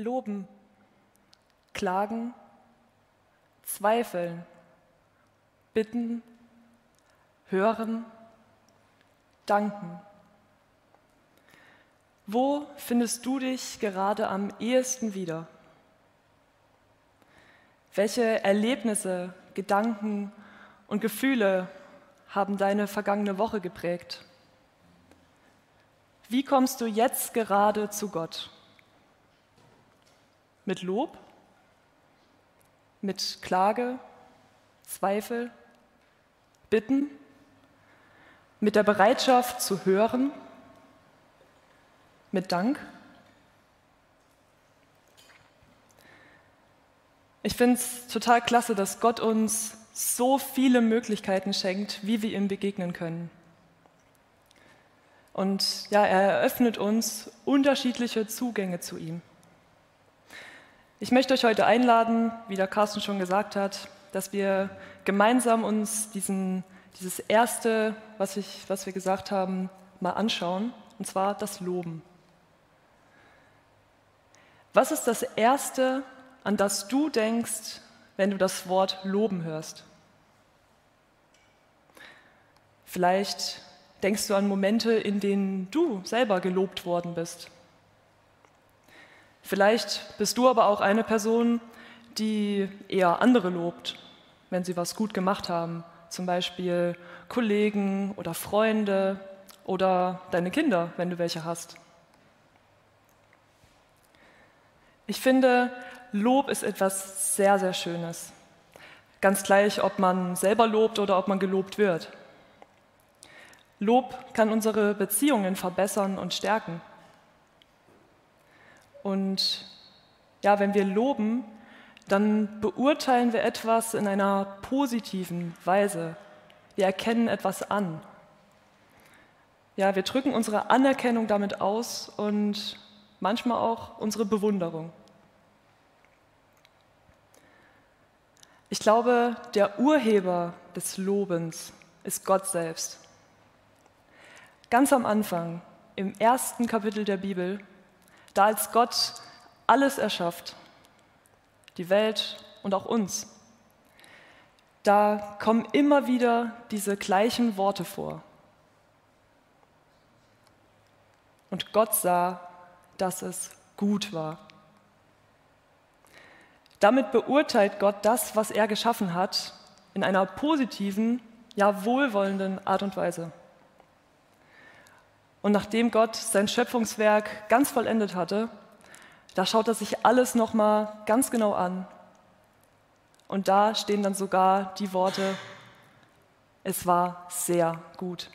loben, klagen, zweifeln, bitten, hören, danken. Wo findest du dich gerade am ehesten wieder? Welche Erlebnisse, Gedanken und Gefühle haben deine vergangene Woche geprägt? Wie kommst du jetzt gerade zu Gott? Mit Lob? Mit Klage? Zweifel? Bitten? Mit der Bereitschaft zu hören? Mit Dank? Ich finde es total klasse, dass Gott uns so viele Möglichkeiten schenkt, wie wir ihm begegnen können. Und ja, er eröffnet uns unterschiedliche Zugänge zu ihm. Ich möchte euch heute einladen, wie der Carsten schon gesagt hat, dass wir gemeinsam uns diesen, dieses erste, was, ich, was wir gesagt haben, mal anschauen, und zwar das Loben. Was ist das Erste, an das du denkst, wenn du das Wort Loben hörst? Vielleicht denkst du an Momente, in denen du selber gelobt worden bist. Vielleicht bist du aber auch eine Person, die eher andere lobt, wenn sie was gut gemacht haben, zum Beispiel Kollegen oder Freunde oder deine Kinder, wenn du welche hast. Ich finde, Lob ist etwas sehr, sehr Schönes. Ganz gleich, ob man selber lobt oder ob man gelobt wird. Lob kann unsere Beziehungen verbessern und stärken. Und ja, wenn wir loben, dann beurteilen wir etwas in einer positiven Weise. Wir erkennen etwas an. Ja, wir drücken unsere Anerkennung damit aus und manchmal auch unsere Bewunderung. Ich glaube, der Urheber des Lobens ist Gott selbst. Ganz am Anfang, im ersten Kapitel der Bibel, da als Gott alles erschafft, die Welt und auch uns, da kommen immer wieder diese gleichen Worte vor. Und Gott sah, dass es gut war. Damit beurteilt Gott das, was er geschaffen hat, in einer positiven, ja wohlwollenden Art und Weise. Und nachdem Gott sein Schöpfungswerk ganz vollendet hatte, da schaut er sich alles nochmal ganz genau an. Und da stehen dann sogar die Worte, es war sehr gut.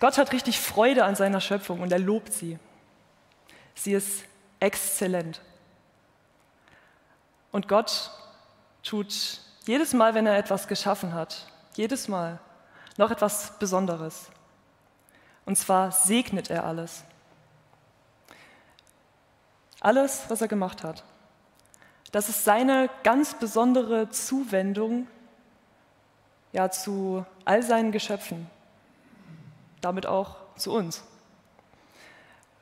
Gott hat richtig Freude an seiner Schöpfung und er lobt sie. Sie ist exzellent. Und Gott tut jedes Mal, wenn er etwas geschaffen hat, jedes Mal noch etwas Besonderes. Und zwar segnet er alles. Alles, was er gemacht hat. Das ist seine ganz besondere Zuwendung ja, zu all seinen Geschöpfen, damit auch zu uns.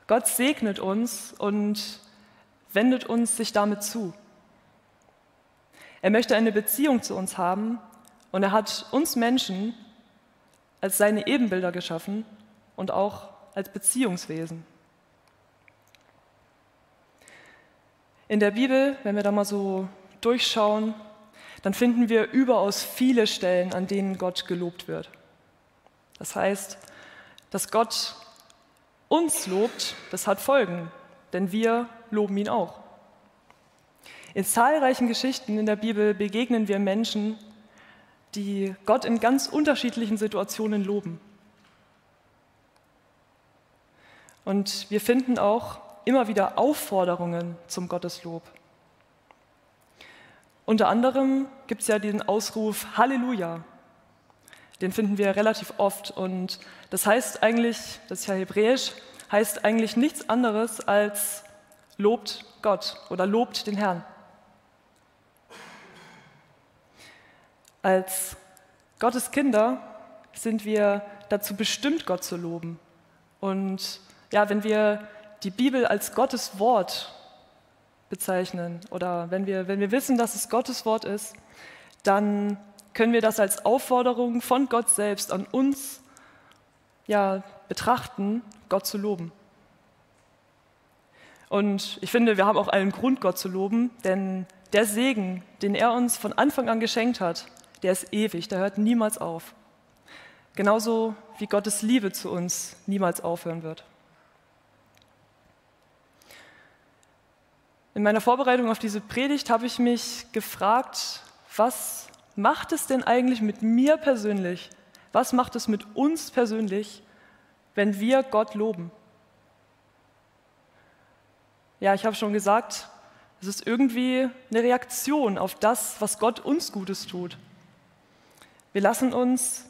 Gott segnet uns und wendet uns sich damit zu. Er möchte eine Beziehung zu uns haben und er hat uns Menschen als seine Ebenbilder geschaffen und auch als Beziehungswesen. In der Bibel, wenn wir da mal so durchschauen, dann finden wir überaus viele Stellen, an denen Gott gelobt wird. Das heißt, dass Gott uns lobt, das hat Folgen, denn wir loben ihn auch. In zahlreichen Geschichten in der Bibel begegnen wir Menschen, die Gott in ganz unterschiedlichen Situationen loben. Und wir finden auch immer wieder Aufforderungen zum Gotteslob. Unter anderem gibt es ja den Ausruf Halleluja. Den finden wir relativ oft und das heißt eigentlich, das ist ja hebräisch, heißt eigentlich nichts anderes als lobt Gott oder lobt den Herrn. Als Gottes Kinder sind wir dazu bestimmt, Gott zu loben und ja, wenn wir die Bibel als Gottes Wort bezeichnen oder wenn wir, wenn wir wissen, dass es Gottes Wort ist, dann können wir das als Aufforderung von Gott selbst an uns ja, betrachten, Gott zu loben. Und ich finde, wir haben auch allen Grund, Gott zu loben, denn der Segen, den er uns von Anfang an geschenkt hat, der ist ewig, der hört niemals auf. Genauso wie Gottes Liebe zu uns niemals aufhören wird. In meiner Vorbereitung auf diese Predigt habe ich mich gefragt, was macht es denn eigentlich mit mir persönlich? Was macht es mit uns persönlich, wenn wir Gott loben? Ja, ich habe schon gesagt, es ist irgendwie eine Reaktion auf das, was Gott uns Gutes tut. Wir lassen uns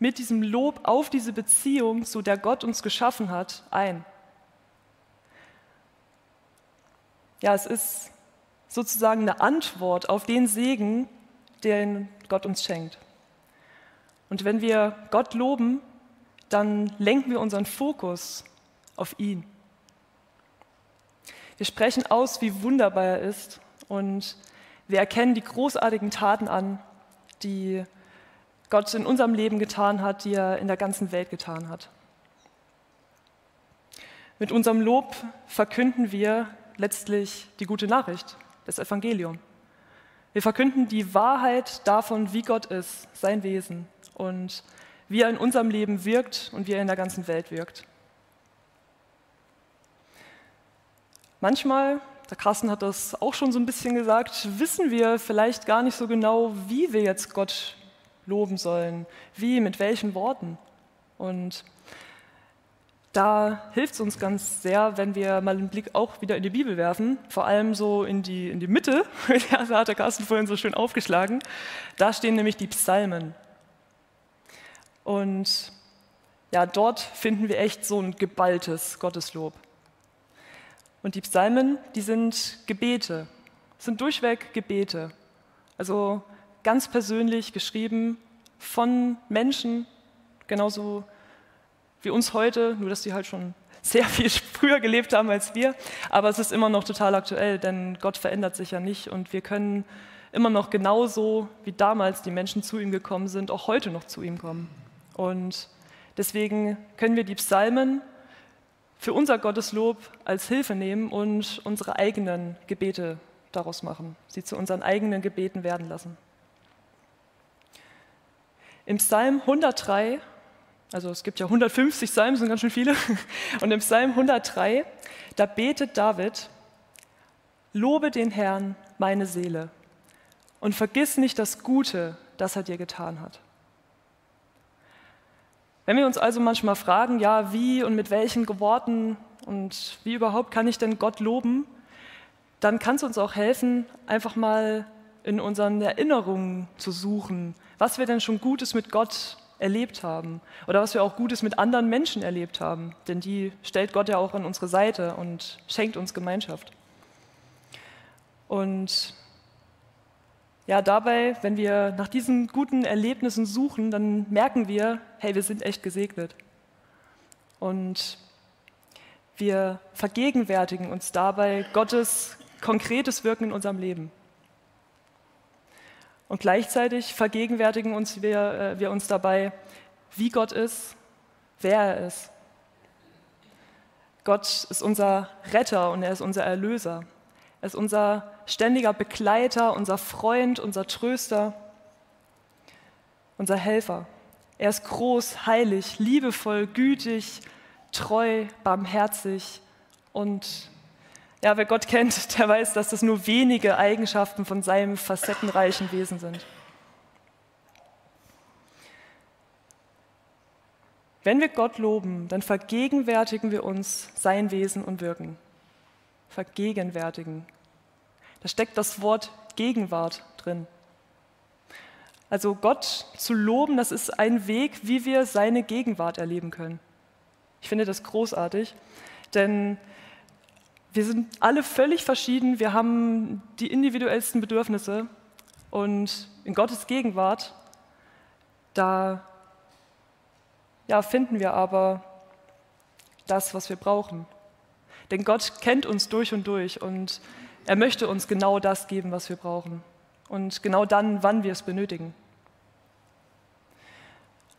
mit diesem Lob auf diese Beziehung, zu der Gott uns geschaffen hat, ein. Ja, es ist sozusagen eine Antwort auf den Segen, den Gott uns schenkt. Und wenn wir Gott loben, dann lenken wir unseren Fokus auf ihn. Wir sprechen aus, wie wunderbar er ist und wir erkennen die großartigen Taten an, die Gott in unserem Leben getan hat, die er in der ganzen Welt getan hat. Mit unserem Lob verkünden wir letztlich die gute Nachricht, das Evangelium. Wir verkünden die Wahrheit davon, wie Gott ist, sein Wesen und wie er in unserem Leben wirkt und wie er in der ganzen Welt wirkt. Manchmal, der Carsten hat das auch schon so ein bisschen gesagt, wissen wir vielleicht gar nicht so genau, wie wir jetzt Gott loben sollen, wie, mit welchen Worten. Und da hilft es uns ganz sehr, wenn wir mal einen Blick auch wieder in die Bibel werfen, vor allem so in die, in die Mitte, da hat der Carsten vorhin so schön aufgeschlagen. Da stehen nämlich die Psalmen. Und ja, dort finden wir echt so ein geballtes Gotteslob. Und die Psalmen, die sind Gebete, sind durchweg Gebete. Also ganz persönlich geschrieben von Menschen, genauso wie uns heute, nur dass die halt schon sehr viel früher gelebt haben als wir. Aber es ist immer noch total aktuell, denn Gott verändert sich ja nicht und wir können immer noch genauso wie damals die Menschen zu ihm gekommen sind, auch heute noch zu ihm kommen. Und deswegen können wir die Psalmen für unser Gotteslob als Hilfe nehmen und unsere eigenen Gebete daraus machen, sie zu unseren eigenen Gebeten werden lassen. Im Psalm 103, also es gibt ja 150 Psalmen, sind ganz schön viele, und im Psalm 103, da betet David, Lobe den Herrn, meine Seele, und vergiss nicht das Gute, das er dir getan hat. Wenn wir uns also manchmal fragen, ja, wie und mit welchen Worten und wie überhaupt kann ich denn Gott loben, dann kann es uns auch helfen, einfach mal in unseren Erinnerungen zu suchen, was wir denn schon Gutes mit Gott erlebt haben oder was wir auch Gutes mit anderen Menschen erlebt haben. Denn die stellt Gott ja auch an unsere Seite und schenkt uns Gemeinschaft. Und ja, dabei, wenn wir nach diesen guten Erlebnissen suchen, dann merken wir, hey, wir sind echt gesegnet. Und wir vergegenwärtigen uns dabei Gottes konkretes Wirken in unserem Leben. Und gleichzeitig vergegenwärtigen uns wir, äh, wir uns dabei, wie Gott ist, wer er ist. Gott ist unser Retter und er ist unser Erlöser. Er ist unser ständiger Begleiter, unser Freund, unser Tröster, unser Helfer. Er ist groß, heilig, liebevoll, gütig, treu, barmherzig und ja, wer Gott kennt, der weiß, dass das nur wenige Eigenschaften von seinem facettenreichen Wesen sind. Wenn wir Gott loben, dann vergegenwärtigen wir uns sein Wesen und Wirken vergegenwärtigen. Da steckt das Wort Gegenwart drin. Also Gott zu loben, das ist ein Weg, wie wir seine Gegenwart erleben können. Ich finde das großartig, denn wir sind alle völlig verschieden, wir haben die individuellsten Bedürfnisse und in Gottes Gegenwart, da ja, finden wir aber das, was wir brauchen. Denn Gott kennt uns durch und durch und er möchte uns genau das geben, was wir brauchen. Und genau dann, wann wir es benötigen.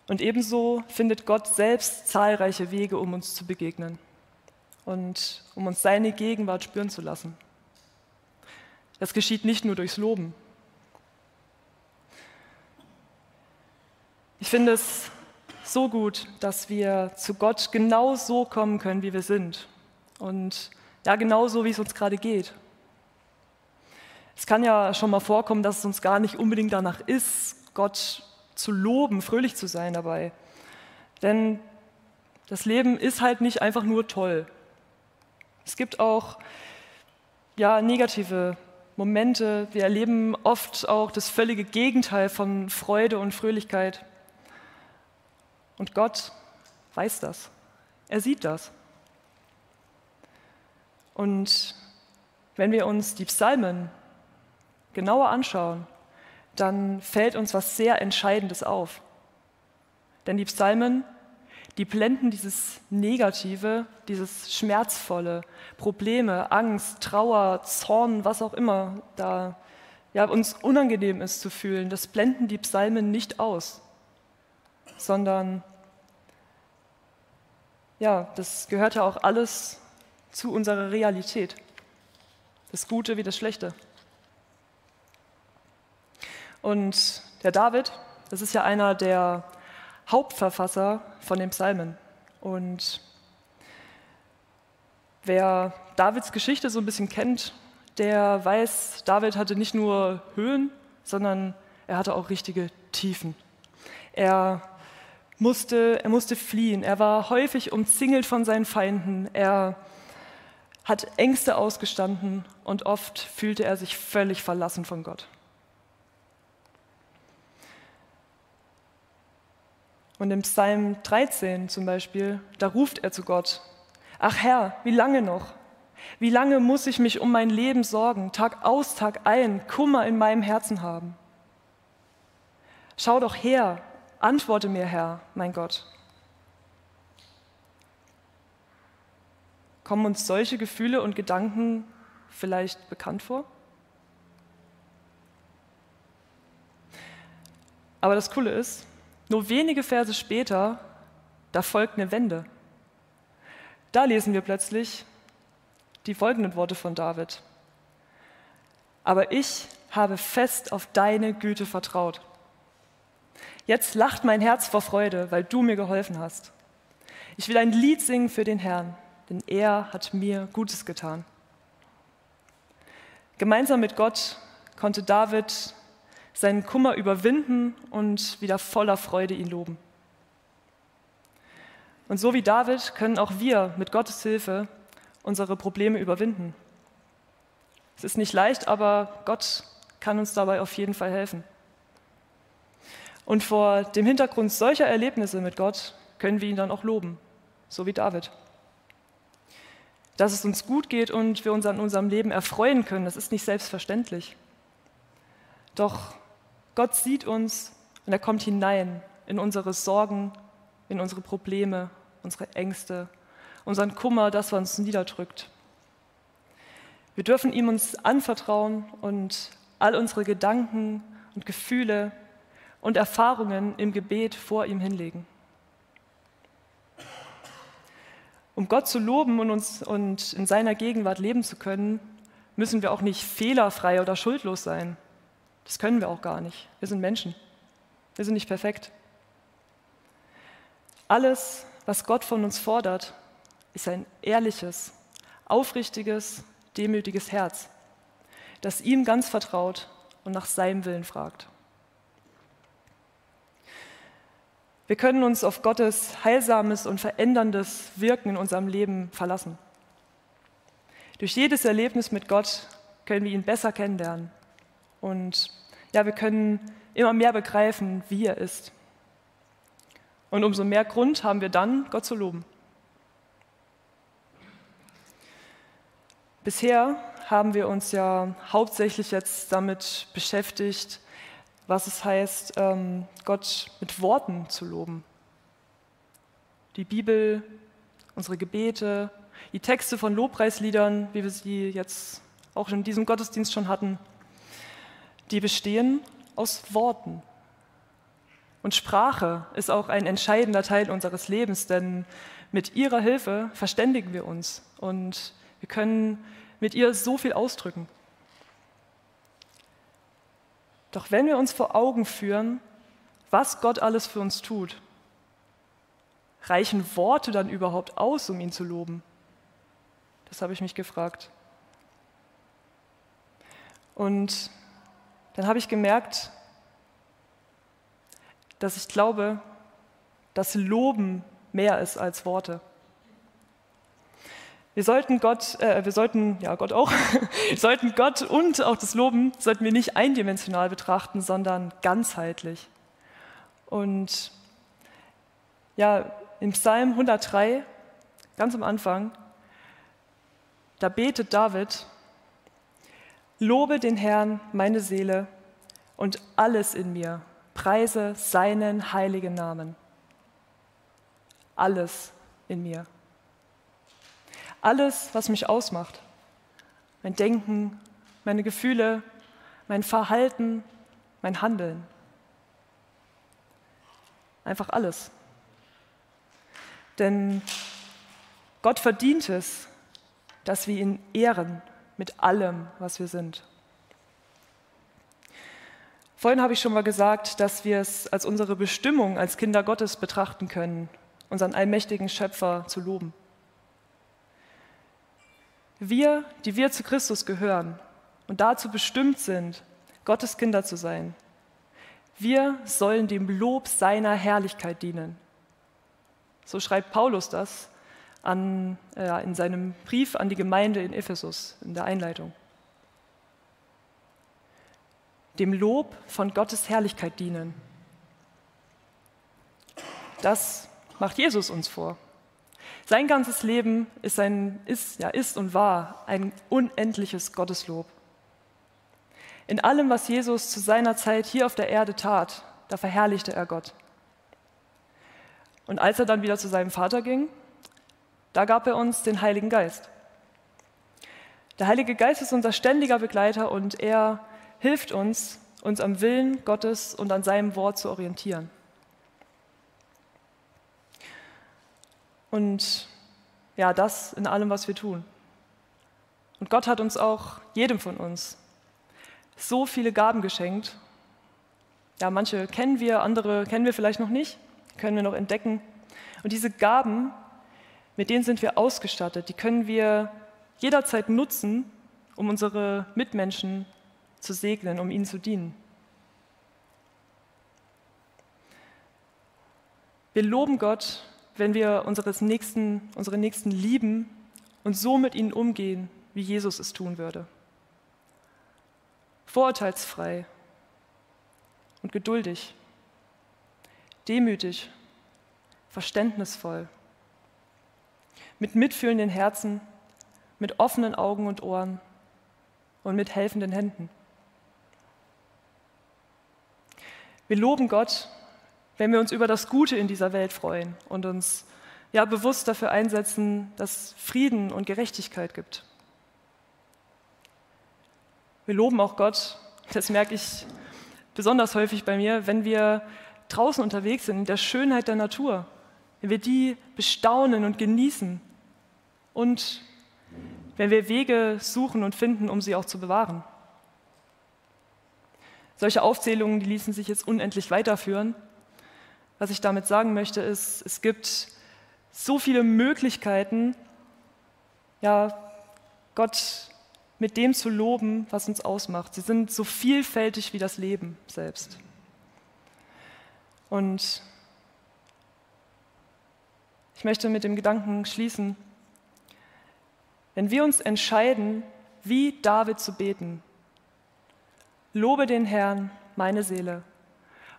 Und ebenso findet Gott selbst zahlreiche Wege, um uns zu begegnen und um uns seine Gegenwart spüren zu lassen. Das geschieht nicht nur durchs Loben. Ich finde es so gut, dass wir zu Gott genau so kommen können, wie wir sind. Und ja, genau so, wie es uns gerade geht. Es kann ja schon mal vorkommen, dass es uns gar nicht unbedingt danach ist, Gott zu loben, fröhlich zu sein dabei. Denn das Leben ist halt nicht einfach nur toll. Es gibt auch ja, negative Momente. Wir erleben oft auch das völlige Gegenteil von Freude und Fröhlichkeit. Und Gott weiß das. Er sieht das. Und wenn wir uns die Psalmen genauer anschauen, dann fällt uns was sehr Entscheidendes auf. Denn die Psalmen, die blenden dieses Negative, dieses Schmerzvolle, Probleme, Angst, Trauer, Zorn, was auch immer da ja, uns unangenehm ist zu fühlen, das blenden die Psalmen nicht aus, sondern ja, das gehört ja auch alles zu unserer Realität. Das Gute wie das Schlechte. Und der David, das ist ja einer der Hauptverfasser von den Psalmen. Und wer Davids Geschichte so ein bisschen kennt, der weiß, David hatte nicht nur Höhen, sondern er hatte auch richtige Tiefen. Er musste, er musste fliehen, er war häufig umzingelt von seinen Feinden, er hat Ängste ausgestanden und oft fühlte er sich völlig verlassen von Gott. Und im Psalm 13 zum Beispiel, da ruft er zu Gott, ach Herr, wie lange noch? Wie lange muss ich mich um mein Leben sorgen, Tag aus, Tag ein, Kummer in meinem Herzen haben? Schau doch her, antworte mir, Herr, mein Gott. Kommen uns solche Gefühle und Gedanken vielleicht bekannt vor? Aber das Coole ist, nur wenige Verse später, da folgt eine Wende. Da lesen wir plötzlich die folgenden Worte von David. Aber ich habe fest auf deine Güte vertraut. Jetzt lacht mein Herz vor Freude, weil du mir geholfen hast. Ich will ein Lied singen für den Herrn, denn er hat mir Gutes getan. Gemeinsam mit Gott konnte David seinen Kummer überwinden und wieder voller Freude ihn loben. Und so wie David können auch wir mit Gottes Hilfe unsere Probleme überwinden. Es ist nicht leicht, aber Gott kann uns dabei auf jeden Fall helfen. Und vor dem Hintergrund solcher Erlebnisse mit Gott können wir ihn dann auch loben, so wie David. Dass es uns gut geht und wir uns an unserem Leben erfreuen können, das ist nicht selbstverständlich. Doch Gott sieht uns und er kommt hinein in unsere Sorgen, in unsere Probleme, unsere Ängste, unseren Kummer, das, was uns niederdrückt. Wir dürfen ihm uns anvertrauen und all unsere Gedanken und Gefühle und Erfahrungen im Gebet vor ihm hinlegen. Um Gott zu loben und, uns, und in seiner Gegenwart leben zu können, müssen wir auch nicht fehlerfrei oder schuldlos sein. Das können wir auch gar nicht. Wir sind Menschen. Wir sind nicht perfekt. Alles, was Gott von uns fordert, ist ein ehrliches, aufrichtiges, demütiges Herz, das ihm ganz vertraut und nach seinem Willen fragt. Wir können uns auf Gottes heilsames und veränderndes Wirken in unserem Leben verlassen. Durch jedes Erlebnis mit Gott können wir ihn besser kennenlernen und ja, wir können immer mehr begreifen, wie er ist. Und umso mehr Grund haben wir dann, Gott zu loben. Bisher haben wir uns ja hauptsächlich jetzt damit beschäftigt, was es heißt, ähm, Gott mit Worten zu loben. Die Bibel, unsere Gebete, die Texte von Lobpreisliedern, wie wir sie jetzt auch in diesem Gottesdienst schon hatten, die bestehen aus Worten. Und Sprache ist auch ein entscheidender Teil unseres Lebens, denn mit ihrer Hilfe verständigen wir uns und wir können mit ihr so viel ausdrücken. Doch wenn wir uns vor Augen führen, was Gott alles für uns tut, reichen Worte dann überhaupt aus, um ihn zu loben? Das habe ich mich gefragt. Und dann habe ich gemerkt, dass ich glaube, dass Loben mehr ist als Worte. Wir sollten Gott, äh, wir sollten, ja Gott auch, sollten Gott und auch das Loben sollten wir nicht eindimensional betrachten, sondern ganzheitlich. Und ja, im Psalm 103, ganz am Anfang, da betet David, Lobe den Herrn, meine Seele, und alles in mir, preise seinen heiligen Namen. Alles in mir. Alles, was mich ausmacht. Mein Denken, meine Gefühle, mein Verhalten, mein Handeln. Einfach alles. Denn Gott verdient es, dass wir ihn ehren mit allem, was wir sind. Vorhin habe ich schon mal gesagt, dass wir es als unsere Bestimmung als Kinder Gottes betrachten können, unseren allmächtigen Schöpfer zu loben. Wir, die wir zu Christus gehören und dazu bestimmt sind, Gottes Kinder zu sein, wir sollen dem Lob seiner Herrlichkeit dienen. So schreibt Paulus das an, äh, in seinem Brief an die Gemeinde in Ephesus, in der Einleitung. Dem Lob von Gottes Herrlichkeit dienen. Das macht Jesus uns vor. Sein ganzes Leben ist, ein, ist, ja, ist und war ein unendliches Gotteslob. In allem, was Jesus zu seiner Zeit hier auf der Erde tat, da verherrlichte er Gott. Und als er dann wieder zu seinem Vater ging, da gab er uns den Heiligen Geist. Der Heilige Geist ist unser ständiger Begleiter und er hilft uns, uns am Willen Gottes und an seinem Wort zu orientieren. Und ja, das in allem, was wir tun. Und Gott hat uns auch, jedem von uns, so viele Gaben geschenkt. Ja, manche kennen wir, andere kennen wir vielleicht noch nicht, können wir noch entdecken. Und diese Gaben, mit denen sind wir ausgestattet, die können wir jederzeit nutzen, um unsere Mitmenschen zu segnen, um ihnen zu dienen. Wir loben Gott, wenn wir unseres Nächsten, unsere Nächsten lieben und so mit ihnen umgehen, wie Jesus es tun würde. Vorurteilsfrei und geduldig, demütig, verständnisvoll mit mitfühlenden Herzen, mit offenen Augen und Ohren und mit helfenden Händen. Wir loben Gott, wenn wir uns über das Gute in dieser Welt freuen und uns ja bewusst dafür einsetzen, dass Frieden und Gerechtigkeit gibt. Wir loben auch Gott, das merke ich besonders häufig bei mir, wenn wir draußen unterwegs sind in der Schönheit der Natur, wenn wir die bestaunen und genießen und wenn wir Wege suchen und finden, um sie auch zu bewahren. Solche Aufzählungen, die ließen sich jetzt unendlich weiterführen. Was ich damit sagen möchte, ist, es gibt so viele Möglichkeiten, ja, Gott mit dem zu loben, was uns ausmacht. Sie sind so vielfältig wie das Leben selbst. Und ich möchte mit dem Gedanken schließen, wenn wir uns entscheiden, wie David zu beten, lobe den Herrn, meine Seele,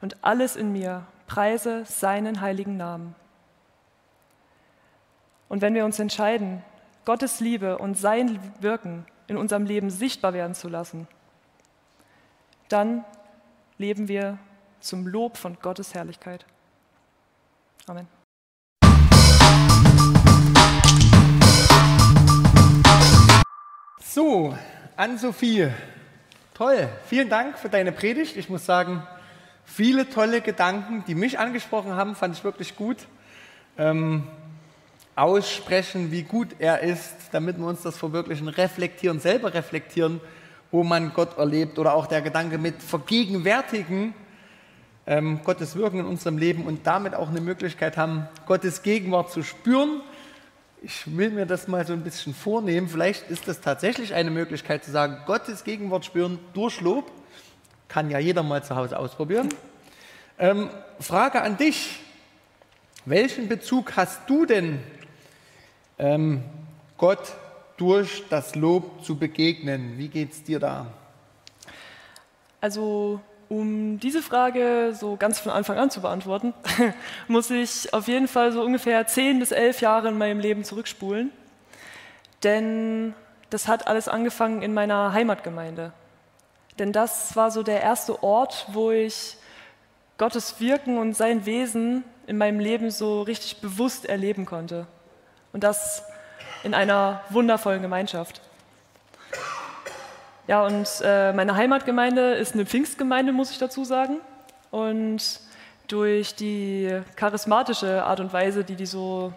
und alles in mir preise seinen heiligen Namen. Und wenn wir uns entscheiden, Gottes Liebe und sein Wirken in unserem Leben sichtbar werden zu lassen, dann leben wir zum Lob von Gottes Herrlichkeit. Amen. So, Ann-Sophie, toll. Vielen Dank für deine Predigt. Ich muss sagen, viele tolle Gedanken, die mich angesprochen haben, fand ich wirklich gut. Ähm, aussprechen, wie gut er ist, damit wir uns das verwirklichen, reflektieren, selber reflektieren, wo man Gott erlebt oder auch der Gedanke mit vergegenwärtigen, ähm, Gottes Wirken in unserem Leben und damit auch eine Möglichkeit haben, Gottes Gegenwart zu spüren. Ich will mir das mal so ein bisschen vornehmen. Vielleicht ist das tatsächlich eine Möglichkeit zu sagen, Gottes Gegenwart spüren durch Lob. Kann ja jeder mal zu Hause ausprobieren. Ähm, Frage an dich. Welchen Bezug hast du denn ähm, Gott durch das Lob zu begegnen? Wie geht es dir da? Also um diese Frage so ganz von Anfang an zu beantworten, muss ich auf jeden Fall so ungefähr zehn bis elf Jahre in meinem Leben zurückspulen. Denn das hat alles angefangen in meiner Heimatgemeinde. Denn das war so der erste Ort, wo ich Gottes Wirken und sein Wesen in meinem Leben so richtig bewusst erleben konnte. Und das in einer wundervollen Gemeinschaft. Ja, und äh, meine Heimatgemeinde ist eine Pfingstgemeinde, muss ich dazu sagen. Und durch die charismatische Art und Weise, die die so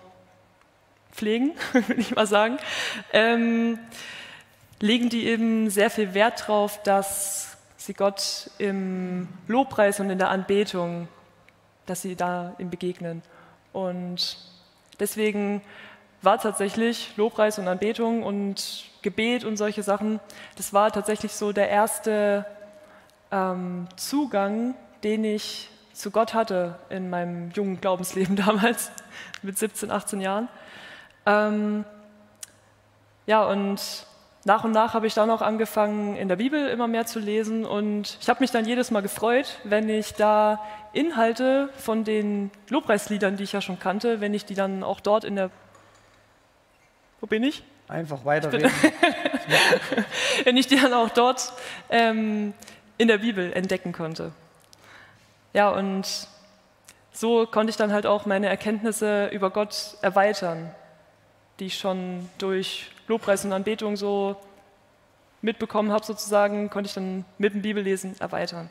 pflegen, würde ich mal sagen, ähm, legen die eben sehr viel Wert darauf, dass sie Gott im Lobpreis und in der Anbetung, dass sie da ihm begegnen. Und deswegen war tatsächlich Lobpreis und Anbetung und Gebet und solche Sachen, das war tatsächlich so der erste ähm, Zugang, den ich zu Gott hatte in meinem jungen Glaubensleben damals, mit 17, 18 Jahren. Ähm, ja, und nach und nach habe ich dann auch angefangen, in der Bibel immer mehr zu lesen und ich habe mich dann jedes Mal gefreut, wenn ich da Inhalte von den Lobpreisliedern, die ich ja schon kannte, wenn ich die dann auch dort in der wo bin ich? Einfach weiterreden. Wenn ich die dann auch dort ähm, in der Bibel entdecken konnte. Ja, und so konnte ich dann halt auch meine Erkenntnisse über Gott erweitern, die ich schon durch Lobpreis und Anbetung so mitbekommen habe, sozusagen, konnte ich dann mit dem Bibellesen erweitern.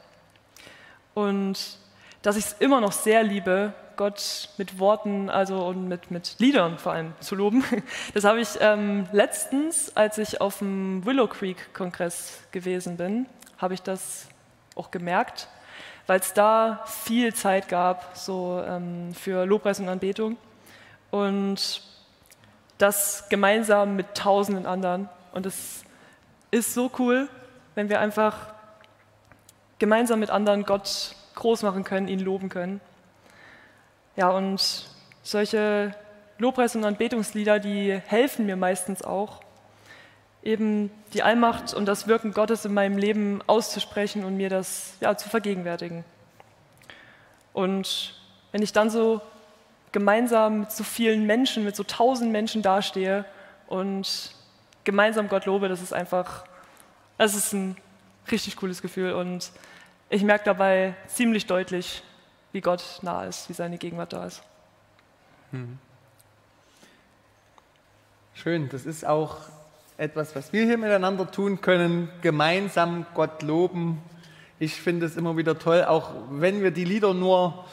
Und dass ich es immer noch sehr liebe, Gott mit Worten, also und mit, mit Liedern vor allem zu loben. Das habe ich ähm, letztens, als ich auf dem Willow Creek Kongress gewesen bin, habe ich das auch gemerkt, weil es da viel Zeit gab so ähm, für Lobpreis und Anbetung und das gemeinsam mit Tausenden anderen. Und es ist so cool, wenn wir einfach gemeinsam mit anderen Gott groß machen können, ihn loben können. Ja, und solche Lobpreis- und Anbetungslieder, die helfen mir meistens auch, eben die Allmacht und das Wirken Gottes in meinem Leben auszusprechen und mir das ja, zu vergegenwärtigen. Und wenn ich dann so gemeinsam mit so vielen Menschen, mit so tausend Menschen dastehe und gemeinsam Gott lobe, das ist einfach, das ist ein richtig cooles Gefühl und ich merke dabei ziemlich deutlich, wie Gott nah ist, wie seine Gegenwart da ist. Hm. Schön, das ist auch etwas, was wir hier miteinander tun können, gemeinsam Gott loben. Ich finde es immer wieder toll, auch wenn wir die Lieder nur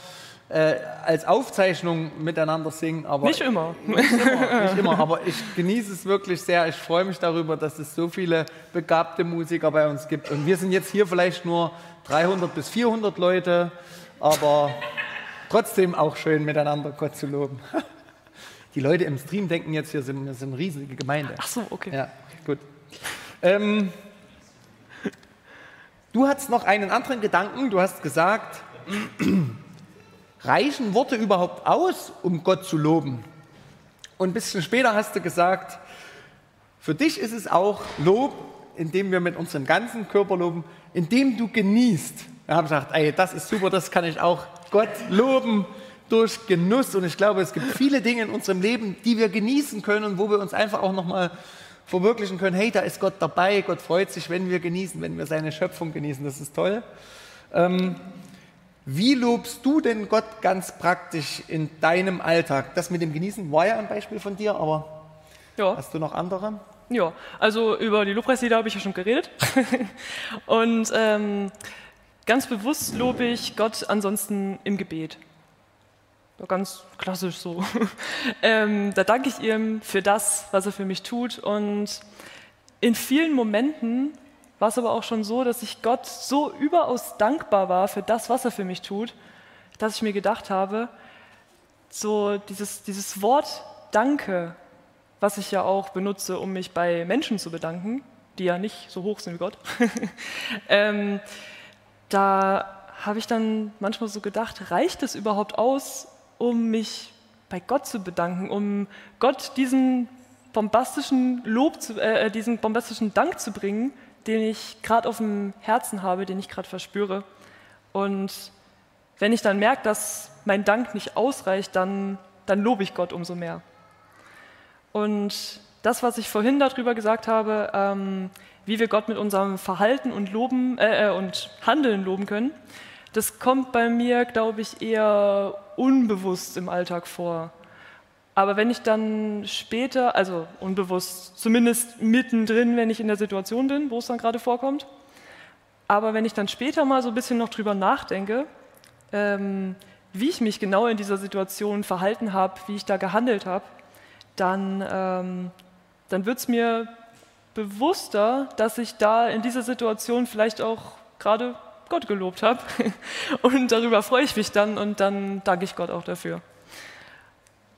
äh, als Aufzeichnung miteinander singen. Aber nicht immer. Nicht immer, nicht immer. Aber ich genieße es wirklich sehr. Ich freue mich darüber, dass es so viele begabte Musiker bei uns gibt. Und wir sind jetzt hier vielleicht nur 300 bis 400 Leute aber trotzdem auch schön miteinander Gott zu loben. Die Leute im Stream denken jetzt, wir sind, wir sind eine riesige Gemeinde. Ach so, okay. Ja, gut. Ähm, du hast noch einen anderen Gedanken. Du hast gesagt, reichen Worte überhaupt aus, um Gott zu loben? Und ein bisschen später hast du gesagt, für dich ist es auch Lob, indem wir mit unserem ganzen Körper loben, indem du genießt. Wir haben gesagt, ey, das ist super, das kann ich auch Gott loben durch Genuss. Und ich glaube, es gibt viele Dinge in unserem Leben, die wir genießen können und wo wir uns einfach auch nochmal verwirklichen können. Hey, da ist Gott dabei. Gott freut sich, wenn wir genießen, wenn wir seine Schöpfung genießen. Das ist toll. Ähm, wie lobst du denn Gott ganz praktisch in deinem Alltag? Das mit dem Genießen war ja ein Beispiel von dir, aber ja. hast du noch andere? Ja, also über die Lobpreislieder habe ich ja schon geredet. und ähm, ganz bewusst lobe ich Gott ansonsten im Gebet. Ganz klassisch so. ähm, da danke ich ihm für das, was er für mich tut. Und in vielen Momenten war es aber auch schon so, dass ich Gott so überaus dankbar war für das, was er für mich tut, dass ich mir gedacht habe, so dieses, dieses Wort Danke, was ich ja auch benutze, um mich bei Menschen zu bedanken, die ja nicht so hoch sind wie Gott, ähm, da habe ich dann manchmal so gedacht, reicht es überhaupt aus, um mich bei Gott zu bedanken, um Gott diesen bombastischen Lob, zu, äh, äh diesen bombastischen Dank zu bringen, den ich gerade auf dem Herzen habe, den ich gerade verspüre. Und wenn ich dann merke, dass mein Dank nicht ausreicht, dann, dann lobe ich Gott umso mehr. Und das, was ich vorhin darüber gesagt habe, ähm, wie wir Gott mit unserem Verhalten und, loben, äh, äh, und Handeln loben können, das kommt bei mir, glaube ich, eher unbewusst im Alltag vor. Aber wenn ich dann später, also unbewusst, zumindest mittendrin, wenn ich in der Situation bin, wo es dann gerade vorkommt, aber wenn ich dann später mal so ein bisschen noch drüber nachdenke, ähm, wie ich mich genau in dieser Situation verhalten habe, wie ich da gehandelt habe, dann, ähm, dann wird es mir bewusster, dass ich da in dieser Situation vielleicht auch gerade Gott gelobt habe. Und darüber freue ich mich dann und dann danke ich Gott auch dafür.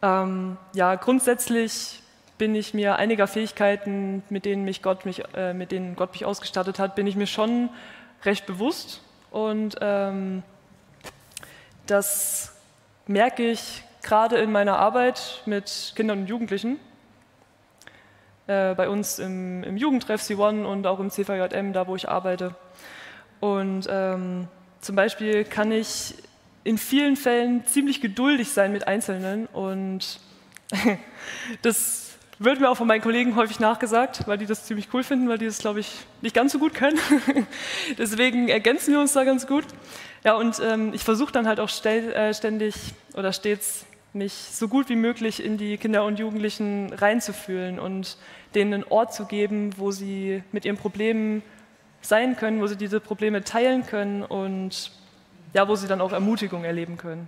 Ähm, ja, grundsätzlich bin ich mir einiger Fähigkeiten, mit denen, mich Gott mich, äh, mit denen Gott mich ausgestattet hat, bin ich mir schon recht bewusst. Und ähm, das merke ich gerade in meiner Arbeit mit Kindern und Jugendlichen. Äh, bei uns im, im Jugendtreff C1 und auch im CVJM, da wo ich arbeite. Und ähm, zum Beispiel kann ich in vielen Fällen ziemlich geduldig sein mit Einzelnen und das wird mir auch von meinen Kollegen häufig nachgesagt, weil die das ziemlich cool finden, weil die das, glaube ich, nicht ganz so gut können. Deswegen ergänzen wir uns da ganz gut. Ja, und ähm, ich versuche dann halt auch äh, ständig oder stets mich so gut wie möglich in die Kinder und Jugendlichen reinzufühlen und denen einen Ort zu geben, wo sie mit ihren Problemen sein können, wo sie diese Probleme teilen können und ja, wo sie dann auch Ermutigung erleben können.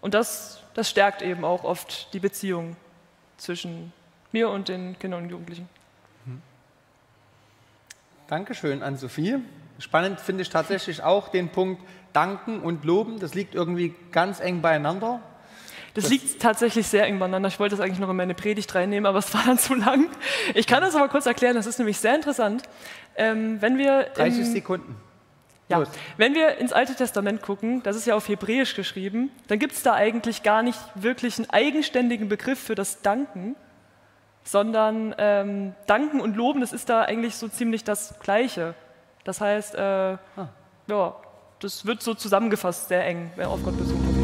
Und das, das stärkt eben auch oft die Beziehung zwischen mir und den Kindern und Jugendlichen. Mhm. Dankeschön an Sophie. Spannend finde ich tatsächlich auch den Punkt Danken und Loben. Das liegt irgendwie ganz eng beieinander. Das, das liegt tatsächlich sehr eng beieinander. Ich wollte das eigentlich noch in meine Predigt reinnehmen, aber es war dann zu lang. Ich kann das aber kurz erklären. Das ist nämlich sehr interessant. Ähm, wenn wir 30 Sekunden. Ja, wenn wir ins Alte Testament gucken, das ist ja auf Hebräisch geschrieben, dann gibt es da eigentlich gar nicht wirklich einen eigenständigen Begriff für das Danken, sondern ähm, Danken und Loben, das ist da eigentlich so ziemlich das Gleiche. Das heißt, äh, ah. ja, das wird so zusammengefasst, sehr eng, wenn auf Gott bezogen wird.